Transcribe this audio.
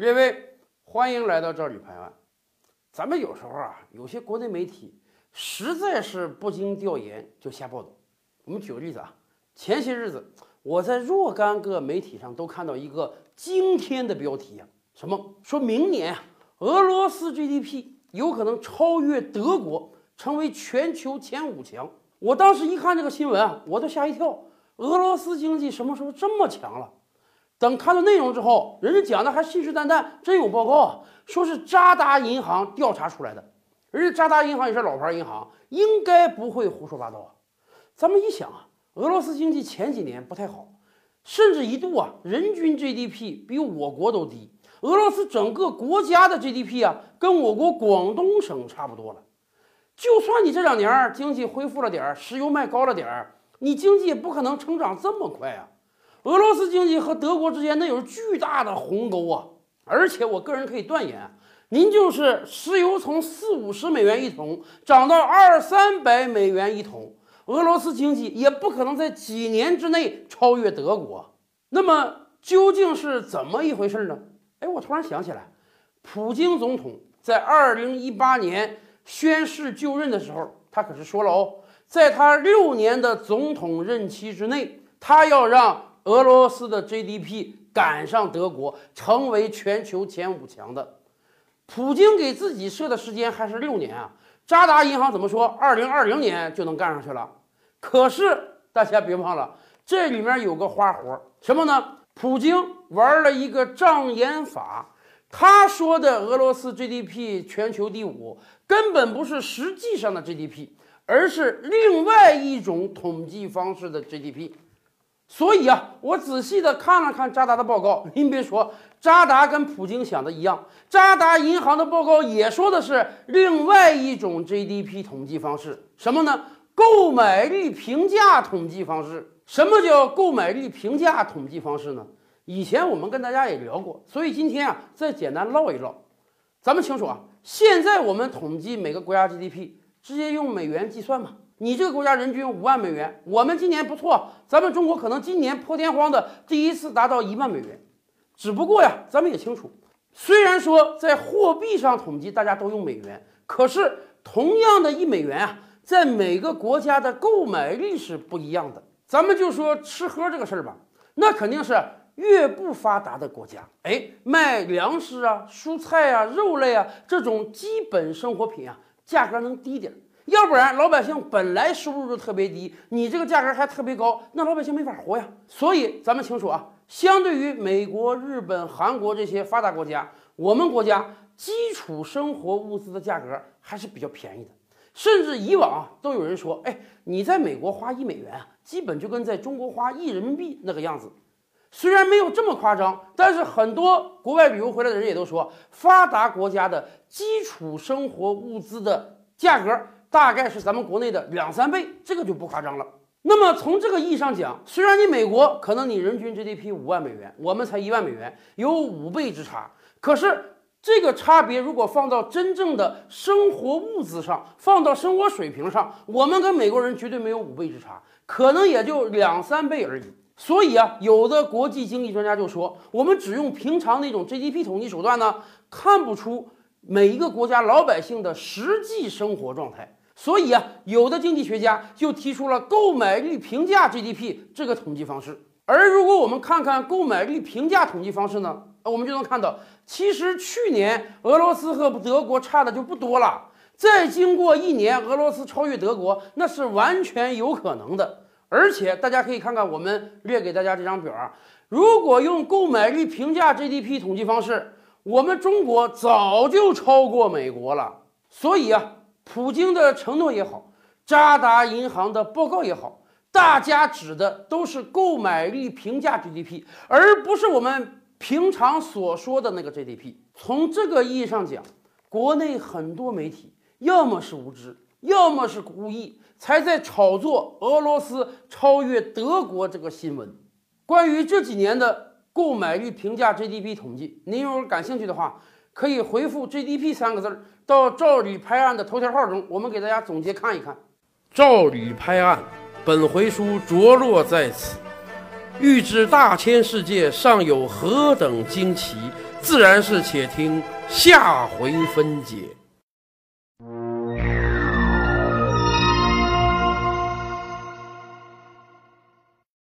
列位，欢迎来到这里拍案。咱们有时候啊，有些国内媒体实在是不经调研就瞎报道。我们举个例子啊，前些日子我在若干个媒体上都看到一个惊天的标题啊，什么？说明年，俄罗斯 GDP 有可能超越德国，成为全球前五强。我当时一看这个新闻啊，我都吓一跳。俄罗斯经济什么时候这么强了？等看到内容之后，人家讲的还信誓旦旦，真有报告啊，说是渣打银行调查出来的。人家渣打银行也是老牌银行，应该不会胡说八道啊。咱们一想啊，俄罗斯经济前几年不太好，甚至一度啊，人均 GDP 比我国都低。俄罗斯整个国家的 GDP 啊，跟我国广东省差不多了。就算你这两年经济恢复了点儿，石油卖高了点儿，你经济也不可能成长这么快啊。俄罗斯经济和德国之间那有巨大的鸿沟啊！而且我个人可以断言，您就是石油从四五十美元一桶涨到二三百美元一桶，俄罗斯经济也不可能在几年之内超越德国。那么究竟是怎么一回事呢？哎，我突然想起来，普京总统在二零一八年宣誓就任的时候，他可是说了哦，在他六年的总统任期之内，他要让。俄罗斯的 GDP 赶上德国，成为全球前五强的。普京给自己设的时间还是六年啊？渣打银行怎么说？二零二零年就能干上去了。可是大家别忘了，这里面有个花活，什么呢？普京玩了一个障眼法，他说的俄罗斯 GDP 全球第五，根本不是实际上的 GDP，而是另外一种统计方式的 GDP。所以啊，我仔细的看了看渣打的报告。您别说，渣打跟普京想的一样，渣打银行的报告也说的是另外一种 GDP 统计方式，什么呢？购买力评价统计方式。什么叫购买力评价统计方式呢？以前我们跟大家也聊过，所以今天啊，再简单唠一唠。咱们清楚啊，现在我们统计每个国家 GDP，直接用美元计算嘛。你这个国家人均五万美元，我们今年不错，咱们中国可能今年破天荒的第一次达到一万美元。只不过呀，咱们也清楚，虽然说在货币上统计大家都用美元，可是同样的一美元啊，在每个国家的购买力是不一样的。咱们就说吃喝这个事儿吧，那肯定是越不发达的国家，哎，卖粮食啊、蔬菜啊、肉类啊这种基本生活品啊，价格能低点。要不然老百姓本来收入就特别低，你这个价格还特别高，那老百姓没法活呀。所以咱们清楚啊，相对于美国、日本、韩国这些发达国家，我们国家基础生活物资的价格还是比较便宜的。甚至以往都有人说，哎，你在美国花一美元啊，基本就跟在中国花一人民币那个样子。虽然没有这么夸张，但是很多国外旅游回来的人也都说，发达国家的基础生活物资的价格。大概是咱们国内的两三倍，这个就不夸张了。那么从这个意义上讲，虽然你美国可能你人均 GDP 五万美元，我们才一万美元，有五倍之差。可是这个差别如果放到真正的生活物资上，放到生活水平上，我们跟美国人绝对没有五倍之差，可能也就两三倍而已。所以啊，有的国际经济专家就说，我们只用平常那种 GDP 统计手段呢，看不出每一个国家老百姓的实际生活状态。所以啊，有的经济学家就提出了购买力评价 GDP 这个统计方式。而如果我们看看购买力评价统计方式呢，我们就能看到，其实去年俄罗斯和德国差的就不多了。再经过一年，俄罗斯超越德国，那是完全有可能的。而且大家可以看看我们列给大家这张表啊，如果用购买力评价 GDP 统计方式，我们中国早就超过美国了。所以啊。普京的承诺也好，渣打银行的报告也好，大家指的都是购买力评价 GDP，而不是我们平常所说的那个 GDP。从这个意义上讲，国内很多媒体要么是无知，要么是故意，才在炒作俄罗斯超越德国这个新闻。关于这几年的购买力评价 GDP 统计，您如果感兴趣的话。可以回复 GDP 三个字儿到赵吕拍案的头条号中，我们给大家总结看一看。赵吕拍案，本回书着落在此。欲知大千世界尚有何等惊奇，自然是且听下回分解。